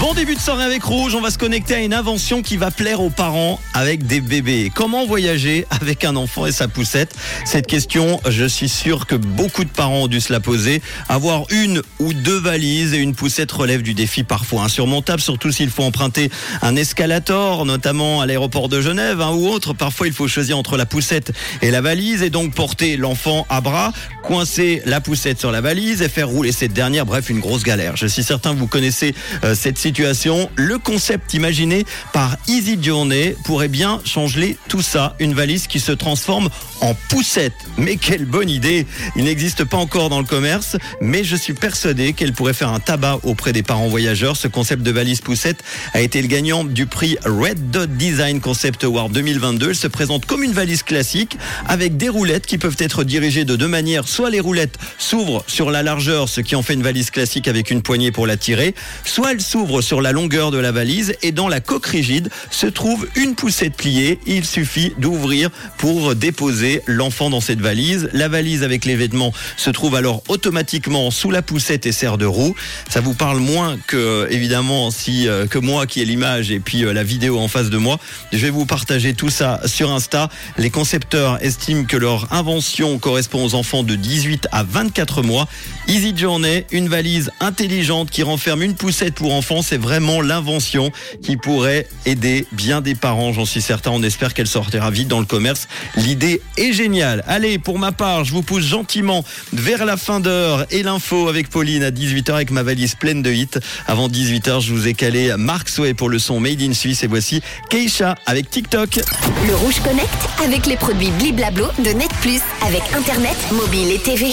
Bon début de soirée avec Rouge, on va se connecter à une invention qui va plaire aux parents avec des bébés. Comment voyager avec un enfant et sa poussette? Cette question, je suis sûr que beaucoup de parents ont dû se la poser. Avoir une ou deux valises et une poussette relève du défi parfois insurmontable, surtout s'il faut emprunter un escalator, notamment à l'aéroport de Genève hein, ou autre. Parfois, il faut choisir entre la poussette et la valise et donc porter l'enfant à bras, coincer la poussette sur la valise et faire rouler cette dernière. Bref, une grosse galère. Je suis certain que vous connaissez euh, cette situation. Le concept imaginé par Easy Journey pourrait bien changer tout ça. Une valise qui se transforme en poussette. Mais quelle bonne idée Il n'existe pas encore dans le commerce, mais je suis persuadé qu'elle pourrait faire un tabac auprès des parents voyageurs. Ce concept de valise poussette a été le gagnant du prix Red Dot Design Concept Award 2022. Elle se présente comme une valise classique avec des roulettes qui peuvent être dirigées de deux manières. Soit les roulettes s'ouvrent sur la largeur, ce qui en fait une valise classique avec une poignée pour la tirer, soit elles sur la longueur de la valise et dans la coque rigide se trouve une poussette pliée. Il suffit d'ouvrir pour déposer l'enfant dans cette valise. La valise avec les vêtements se trouve alors automatiquement sous la poussette et sert de roue. Ça vous parle moins que évidemment si euh, que moi qui ai l'image et puis euh, la vidéo en face de moi. Je vais vous partager tout ça sur Insta. Les concepteurs estiment que leur invention correspond aux enfants de 18 à 24 mois. Easy Journey, une valise intelligente qui renferme une poussette pour enfants c'est vraiment l'invention qui pourrait aider bien des parents, j'en suis certain. On espère qu'elle sortira vite dans le commerce. L'idée est géniale. Allez, pour ma part, je vous pousse gentiment vers la fin d'heure et l'info avec Pauline à 18h avec ma valise pleine de hits. Avant 18h, je vous ai calé Mark Sway pour le son Made in Suisse et voici Keisha avec TikTok. Le Rouge Connect avec les produits Bliblablo de Net Plus avec Internet, mobile et TV.